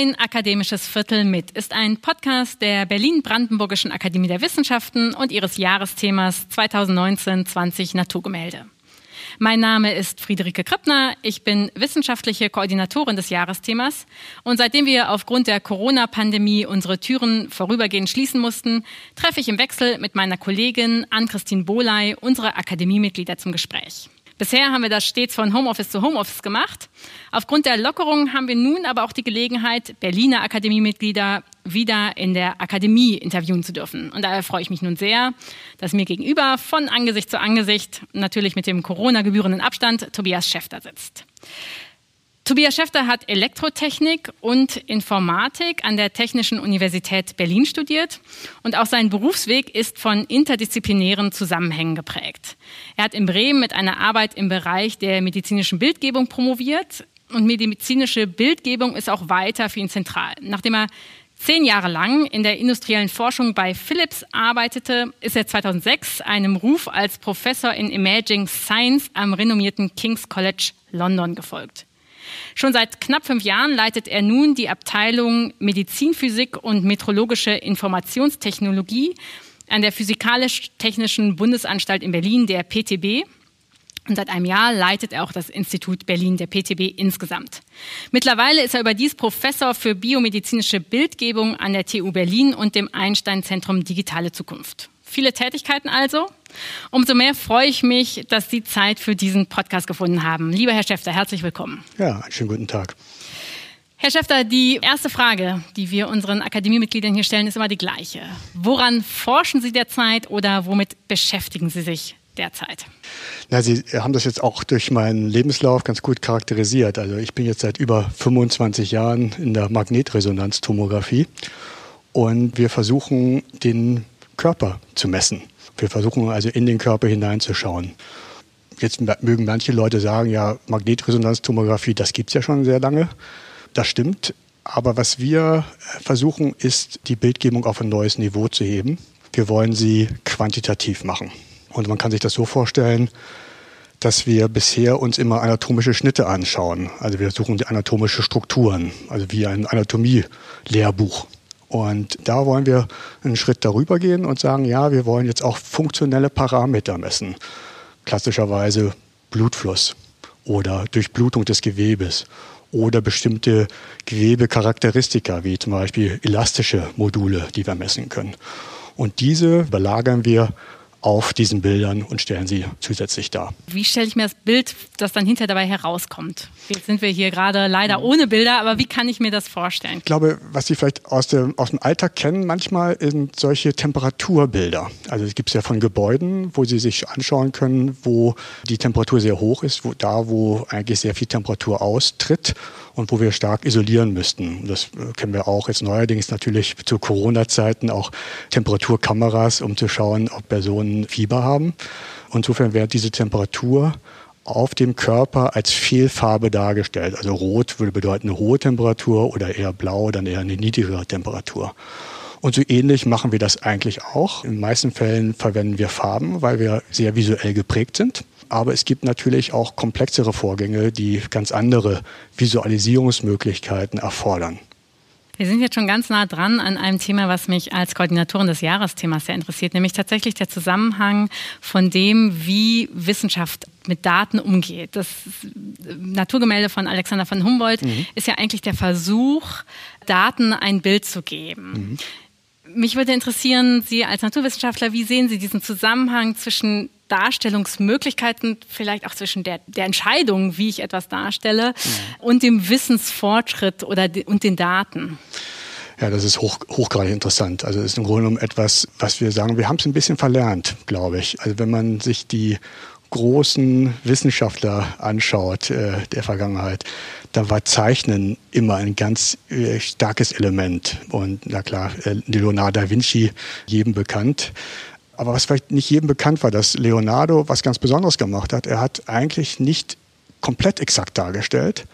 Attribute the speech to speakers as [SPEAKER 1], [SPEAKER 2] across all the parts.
[SPEAKER 1] Ein akademisches Viertel mit ist ein Podcast der Berlin-Brandenburgischen Akademie der Wissenschaften und ihres Jahresthemas 2019-20 Naturgemälde. Mein Name ist Friederike Krippner. Ich bin wissenschaftliche Koordinatorin des Jahresthemas. Und seitdem wir aufgrund der Corona-Pandemie unsere Türen vorübergehend schließen mussten, treffe ich im Wechsel mit meiner Kollegin Ann-Christine Bohley unsere Akademiemitglieder zum Gespräch. Bisher haben wir das stets von Homeoffice zu Homeoffice gemacht. Aufgrund der Lockerung haben wir nun aber auch die Gelegenheit, Berliner Akademiemitglieder wieder in der Akademie interviewen zu dürfen. Und daher freue ich mich nun sehr, dass mir gegenüber von Angesicht zu Angesicht, natürlich mit dem Corona-gebührenden Abstand, Tobias Schäfter sitzt. Tobias Schäfter hat Elektrotechnik und Informatik an der Technischen Universität Berlin studiert und auch sein Berufsweg ist von interdisziplinären Zusammenhängen geprägt. Er hat in Bremen mit einer Arbeit im Bereich der medizinischen Bildgebung promoviert und medizinische Bildgebung ist auch weiter für ihn zentral. Nachdem er zehn Jahre lang in der industriellen Forschung bei Philips arbeitete, ist er 2006 einem Ruf als Professor in Imaging Science am renommierten King's College London gefolgt. Schon seit knapp fünf Jahren leitet er nun die Abteilung Medizinphysik und metrologische Informationstechnologie an der Physikalisch-Technischen Bundesanstalt in Berlin, der PTB. Und seit einem Jahr leitet er auch das Institut Berlin der PTB insgesamt. Mittlerweile ist er überdies Professor für biomedizinische Bildgebung an der TU Berlin und dem Einstein-Zentrum Digitale Zukunft. Viele Tätigkeiten also. Umso mehr freue ich mich, dass Sie Zeit für diesen Podcast gefunden haben. Lieber Herr Schäfter, herzlich willkommen.
[SPEAKER 2] Ja, einen schönen guten Tag.
[SPEAKER 1] Herr Schäfter, die erste Frage, die wir unseren Akademiemitgliedern hier stellen, ist immer die gleiche. Woran forschen Sie derzeit oder womit beschäftigen Sie sich derzeit?
[SPEAKER 2] Na, Sie haben das jetzt auch durch meinen Lebenslauf ganz gut charakterisiert. Also ich bin jetzt seit über 25 Jahren in der Magnetresonanztomographie und wir versuchen den Körper zu messen. Wir versuchen also in den Körper hineinzuschauen. Jetzt mögen manche Leute sagen, ja, Magnetresonanztomographie, das gibt es ja schon sehr lange. Das stimmt. Aber was wir versuchen, ist, die Bildgebung auf ein neues Niveau zu heben. Wir wollen sie quantitativ machen. Und man kann sich das so vorstellen, dass wir bisher uns immer anatomische Schnitte anschauen. Also wir suchen die anatomische Strukturen, also wie ein Anatomie-Lehrbuch. Und da wollen wir einen Schritt darüber gehen und sagen, ja, wir wollen jetzt auch funktionelle Parameter messen. Klassischerweise Blutfluss oder Durchblutung des Gewebes oder bestimmte Gewebecharakteristika, wie zum Beispiel elastische Module, die wir messen können. Und diese belagern wir auf diesen Bildern und stellen sie zusätzlich dar.
[SPEAKER 1] Wie stelle ich mir das Bild, das dann hinter dabei herauskommt? Jetzt sind wir hier gerade leider ohne Bilder, aber wie kann ich mir das vorstellen?
[SPEAKER 2] Ich glaube, was Sie vielleicht aus dem, aus dem Alltag kennen, manchmal sind solche Temperaturbilder. Also es gibt es ja von Gebäuden, wo Sie sich anschauen können, wo die Temperatur sehr hoch ist, wo, da wo eigentlich sehr viel Temperatur austritt und wo wir stark isolieren müssten. Das äh, kennen wir auch jetzt neuerdings natürlich zu Corona-Zeiten auch Temperaturkameras, um zu schauen, ob Personen Fieber haben. Insofern wird diese Temperatur auf dem Körper als Fehlfarbe dargestellt. Also rot würde bedeuten eine hohe Temperatur oder eher blau dann eher eine niedrigere Temperatur. Und so ähnlich machen wir das eigentlich auch. In den meisten Fällen verwenden wir Farben, weil wir sehr visuell geprägt sind. Aber es gibt natürlich auch komplexere Vorgänge, die ganz andere Visualisierungsmöglichkeiten erfordern.
[SPEAKER 1] Wir sind jetzt schon ganz nah dran an einem Thema, was mich als Koordinatorin des Jahresthemas sehr interessiert, nämlich tatsächlich der Zusammenhang von dem, wie Wissenschaft mit Daten umgeht. Das Naturgemälde von Alexander von Humboldt mhm. ist ja eigentlich der Versuch, Daten ein Bild zu geben. Mhm. Mich würde interessieren, Sie als Naturwissenschaftler, wie sehen Sie diesen Zusammenhang zwischen Darstellungsmöglichkeiten, vielleicht auch zwischen der, der Entscheidung, wie ich etwas darstelle, mhm. und dem Wissensfortschritt oder und den Daten?
[SPEAKER 2] Ja, das ist hoch, hochgradig interessant. Also es ist im Grunde genommen etwas, was wir sagen, wir haben es ein bisschen verlernt, glaube ich. Also wenn man sich die großen Wissenschaftler anschaut äh, der Vergangenheit, da war Zeichnen immer ein ganz äh, starkes Element. Und na klar, äh, Leonardo da Vinci jedem bekannt. Aber was vielleicht nicht jedem bekannt war, dass Leonardo was ganz Besonderes gemacht hat. Er hat eigentlich nicht komplett exakt dargestellt,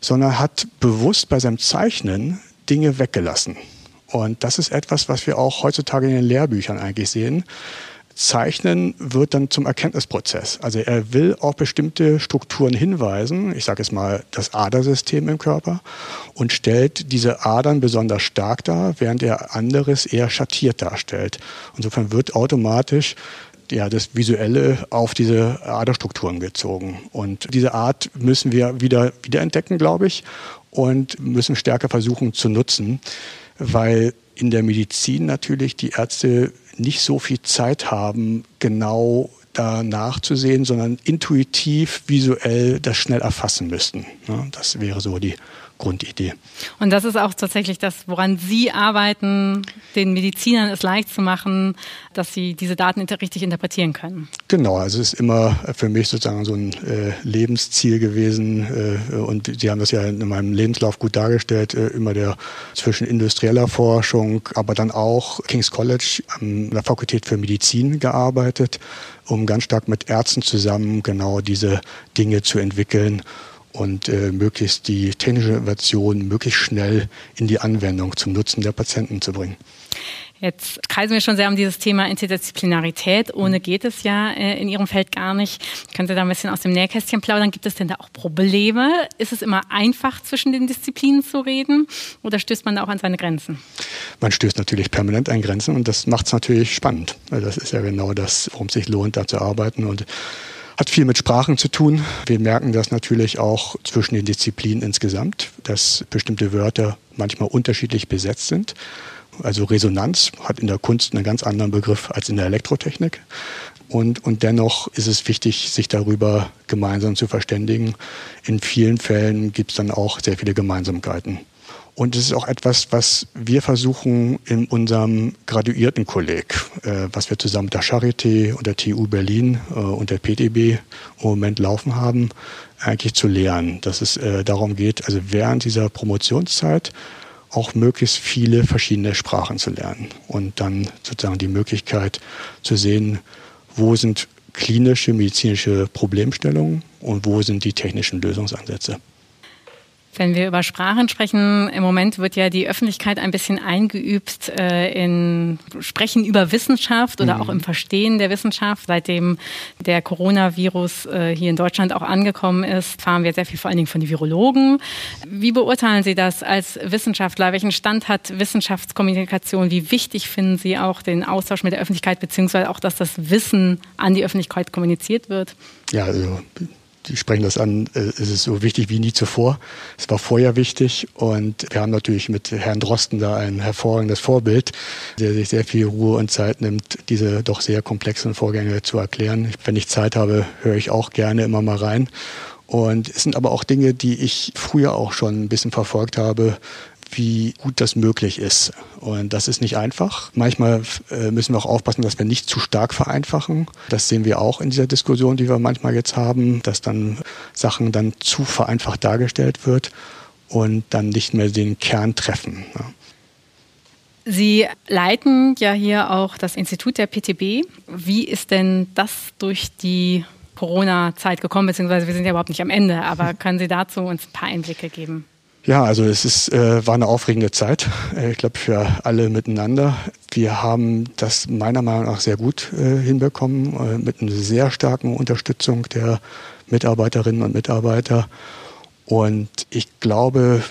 [SPEAKER 2] sondern hat bewusst bei seinem Zeichnen Dinge weggelassen. Und das ist etwas, was wir auch heutzutage in den Lehrbüchern eigentlich sehen Zeichnen wird dann zum Erkenntnisprozess. Also er will auf bestimmte Strukturen hinweisen, ich sage es mal das Adersystem im Körper, und stellt diese Adern besonders stark dar, während er anderes eher schattiert darstellt. Insofern wird automatisch ja, das Visuelle auf diese Aderstrukturen gezogen. Und diese Art müssen wir wieder wiederentdecken, glaube ich, und müssen stärker versuchen zu nutzen, weil in der Medizin natürlich die Ärzte nicht so viel Zeit haben, genau da nachzusehen, sondern intuitiv, visuell das schnell erfassen müssten. Das wäre so die Grundidee.
[SPEAKER 1] Und das ist auch tatsächlich das, woran Sie arbeiten, den Medizinern es leicht zu machen, dass sie diese Daten richtig interpretieren können.
[SPEAKER 2] Genau, also es ist immer für mich sozusagen so ein äh, Lebensziel gewesen äh, und Sie haben das ja in meinem Lebenslauf gut dargestellt, äh, immer der zwischen industrieller Forschung, aber dann auch King's College an der Fakultät für Medizin gearbeitet, um ganz stark mit Ärzten zusammen genau diese Dinge zu entwickeln und äh, möglichst die technische Version möglichst schnell in die Anwendung zum Nutzen der Patienten zu bringen.
[SPEAKER 1] Jetzt kreisen wir schon sehr um dieses Thema Interdisziplinarität. Ohne geht es ja äh, in Ihrem Feld gar nicht. Können Sie da ein bisschen aus dem Nähkästchen plaudern? Gibt es denn da auch Probleme? Ist es immer einfach, zwischen den Disziplinen zu reden? Oder stößt man da auch an seine Grenzen?
[SPEAKER 2] Man stößt natürlich permanent an Grenzen und das macht es natürlich spannend. Das ist ja genau das, worum es sich lohnt, da zu arbeiten. Und hat viel mit Sprachen zu tun. Wir merken das natürlich auch zwischen den Disziplinen insgesamt, dass bestimmte Wörter manchmal unterschiedlich besetzt sind. Also Resonanz hat in der Kunst einen ganz anderen Begriff als in der Elektrotechnik. Und, und dennoch ist es wichtig, sich darüber gemeinsam zu verständigen. In vielen Fällen gibt es dann auch sehr viele Gemeinsamkeiten. Und es ist auch etwas, was wir versuchen in unserem Graduiertenkolleg, äh, was wir zusammen mit der Charité und der TU Berlin äh, und der PTB im Moment laufen haben, eigentlich zu lernen. Dass es äh, darum geht, also während dieser Promotionszeit auch möglichst viele verschiedene Sprachen zu lernen und dann sozusagen die Möglichkeit zu sehen, wo sind klinische, medizinische Problemstellungen und wo sind die technischen Lösungsansätze.
[SPEAKER 1] Wenn wir über Sprachen sprechen, im Moment wird ja die Öffentlichkeit ein bisschen eingeübt äh, in Sprechen über Wissenschaft oder mhm. auch im Verstehen der Wissenschaft. Seitdem der Coronavirus äh, hier in Deutschland auch angekommen ist, fahren wir sehr viel vor allen Dingen von den Virologen. Wie beurteilen Sie das als Wissenschaftler? Welchen Stand hat Wissenschaftskommunikation? Wie wichtig finden Sie auch den Austausch mit der Öffentlichkeit, beziehungsweise auch, dass das Wissen an die Öffentlichkeit kommuniziert wird?
[SPEAKER 2] Ja, also die sprechen das an, äh, es ist so wichtig wie nie zuvor. Es war vorher wichtig und wir haben natürlich mit Herrn Drosten da ein hervorragendes Vorbild, der sich sehr viel Ruhe und Zeit nimmt, diese doch sehr komplexen Vorgänge zu erklären. Wenn ich Zeit habe, höre ich auch gerne immer mal rein. Und es sind aber auch Dinge, die ich früher auch schon ein bisschen verfolgt habe, wie gut das möglich ist. Und das ist nicht einfach. Manchmal äh, müssen wir auch aufpassen, dass wir nicht zu stark vereinfachen. Das sehen wir auch in dieser Diskussion, die wir manchmal jetzt haben, dass dann Sachen dann zu vereinfacht dargestellt wird und dann nicht mehr den Kern treffen.
[SPEAKER 1] Sie leiten ja hier auch das Institut der PTB. Wie ist denn das durch die Corona-Zeit gekommen, beziehungsweise wir sind ja überhaupt nicht am Ende, aber können Sie dazu uns ein paar Einblicke geben?
[SPEAKER 2] Ja, also es ist, äh, war eine aufregende Zeit, äh, ich glaube für alle miteinander. Wir haben das meiner Meinung nach sehr gut äh, hinbekommen, äh, mit einer sehr starken Unterstützung der Mitarbeiterinnen und Mitarbeiter. Und ich glaube,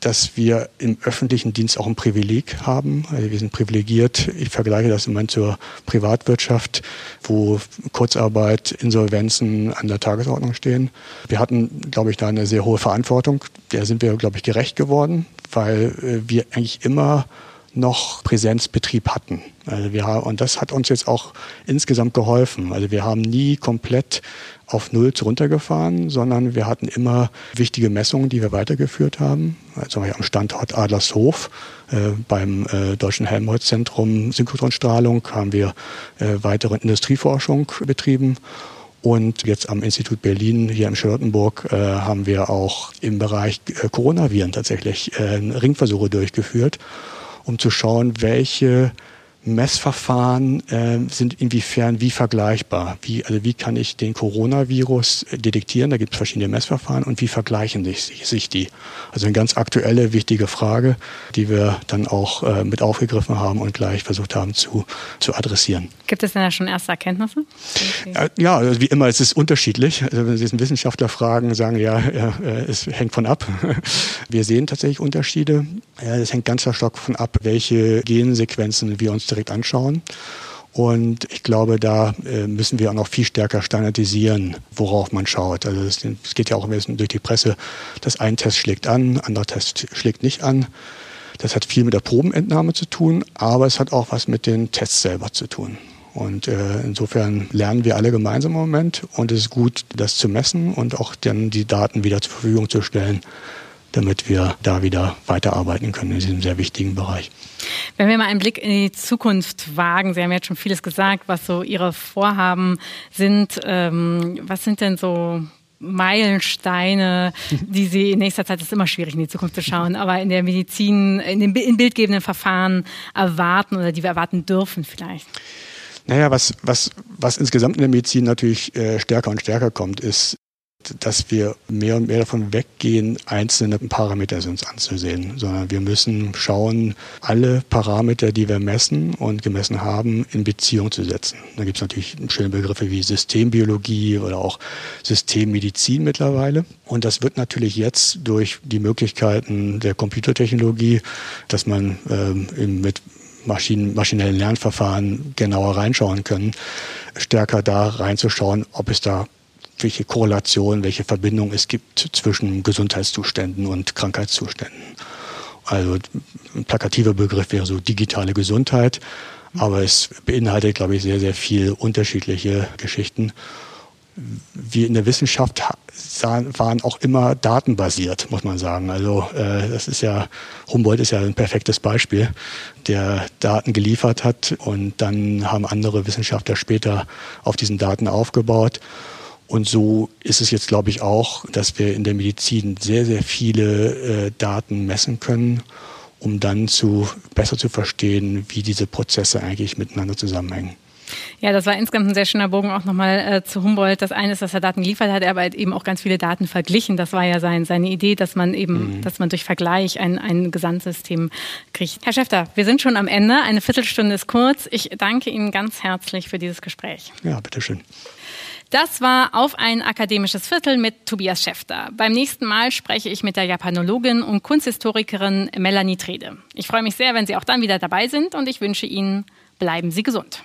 [SPEAKER 2] dass wir im öffentlichen Dienst auch ein Privileg haben. Also wir sind privilegiert. Ich vergleiche das im Moment zur Privatwirtschaft, wo Kurzarbeit, Insolvenzen an der Tagesordnung stehen. Wir hatten, glaube ich, da eine sehr hohe Verantwortung. Der sind wir, glaube ich, gerecht geworden, weil äh, wir eigentlich immer noch Präsenzbetrieb hatten. Also wir haben, und das hat uns jetzt auch insgesamt geholfen. Also wir haben nie komplett auf Null runtergefahren, sondern wir hatten immer wichtige Messungen, die wir weitergeführt haben. Also am Standort Adlershof äh, beim äh, Deutschen Helmholtz-Zentrum Synchrotronstrahlung haben wir äh, weitere Industrieforschung betrieben. Und jetzt am Institut Berlin hier in Charlottenburg äh, haben wir auch im Bereich äh, Coronaviren tatsächlich äh, Ringversuche durchgeführt, um zu schauen, welche Messverfahren äh, sind inwiefern wie vergleichbar? Wie, also wie kann ich den Coronavirus detektieren? Da gibt es verschiedene Messverfahren und wie vergleichen sich, sich die? Also eine ganz aktuelle, wichtige Frage, die wir dann auch äh, mit aufgegriffen haben und gleich versucht haben zu, zu adressieren.
[SPEAKER 1] Gibt es denn da schon erste Erkenntnisse?
[SPEAKER 2] Okay. Ja, also wie immer, es ist unterschiedlich. Also wenn Sie einen Wissenschaftler fragen, sagen ja, ja, es hängt von ab. Wir sehen tatsächlich Unterschiede. Es hängt ganz stark davon ab, welche Gensequenzen wir uns direkt anschauen. Und ich glaube, da äh, müssen wir auch noch viel stärker standardisieren, worauf man schaut. Also es, geht ja auch ein durch die Presse, dass ein Test schlägt an, anderer Test schlägt nicht an. Das hat viel mit der Probenentnahme zu tun, aber es hat auch was mit den Tests selber zu tun. Und äh, insofern lernen wir alle gemeinsam im Moment und es ist gut, das zu messen und auch dann die Daten wieder zur Verfügung zu stellen, damit wir da wieder weiterarbeiten können in diesem sehr wichtigen Bereich.
[SPEAKER 1] Wenn wir mal einen Blick in die Zukunft wagen, Sie haben jetzt schon vieles gesagt, was so Ihre Vorhaben sind. Ähm, was sind denn so Meilensteine, die Sie in nächster Zeit, ist immer schwierig in die Zukunft zu schauen, aber in der Medizin, in den in bildgebenden Verfahren erwarten oder die wir erwarten dürfen vielleicht?
[SPEAKER 2] Naja, was, was, was insgesamt in der Medizin natürlich äh, stärker und stärker kommt, ist dass wir mehr und mehr davon weggehen, einzelne Parameter uns anzusehen, sondern wir müssen schauen, alle Parameter, die wir messen und gemessen haben, in Beziehung zu setzen. Da gibt es natürlich schöne Begriffe wie Systembiologie oder auch Systemmedizin mittlerweile. Und das wird natürlich jetzt durch die Möglichkeiten der Computertechnologie, dass man ähm, mit Maschinen, maschinellen Lernverfahren genauer reinschauen können, stärker da reinzuschauen, ob es da welche Korrelation, welche Verbindung es gibt zwischen Gesundheitszuständen und Krankheitszuständen. Also ein plakativer Begriff wäre so digitale Gesundheit, aber es beinhaltet, glaube ich, sehr, sehr viele unterschiedliche Geschichten. Wir in der Wissenschaft waren auch immer datenbasiert, muss man sagen. Also äh, das ist ja, Humboldt ist ja ein perfektes Beispiel, der Daten geliefert hat und dann haben andere Wissenschaftler später auf diesen Daten aufgebaut. Und so ist es jetzt, glaube ich, auch, dass wir in der Medizin sehr, sehr viele äh, Daten messen können, um dann zu, besser zu verstehen, wie diese Prozesse eigentlich miteinander zusammenhängen.
[SPEAKER 1] Ja, das war insgesamt ein sehr schöner Bogen auch nochmal äh, zu Humboldt. Das eine ist, dass er Daten geliefert hat, aber eben auch ganz viele Daten verglichen. Das war ja sein, seine Idee, dass man eben, mhm. dass man durch Vergleich ein, ein Gesamtsystem kriegt. Herr Schäfter, wir sind schon am Ende. Eine Viertelstunde ist kurz. Ich danke Ihnen ganz herzlich für dieses Gespräch.
[SPEAKER 2] Ja, bitteschön.
[SPEAKER 1] Das war auf ein akademisches Viertel mit Tobias Schäfter. Beim nächsten Mal spreche ich mit der Japanologin und Kunsthistorikerin Melanie Trede. Ich freue mich sehr, wenn Sie auch dann wieder dabei sind und ich wünsche Ihnen, bleiben Sie gesund.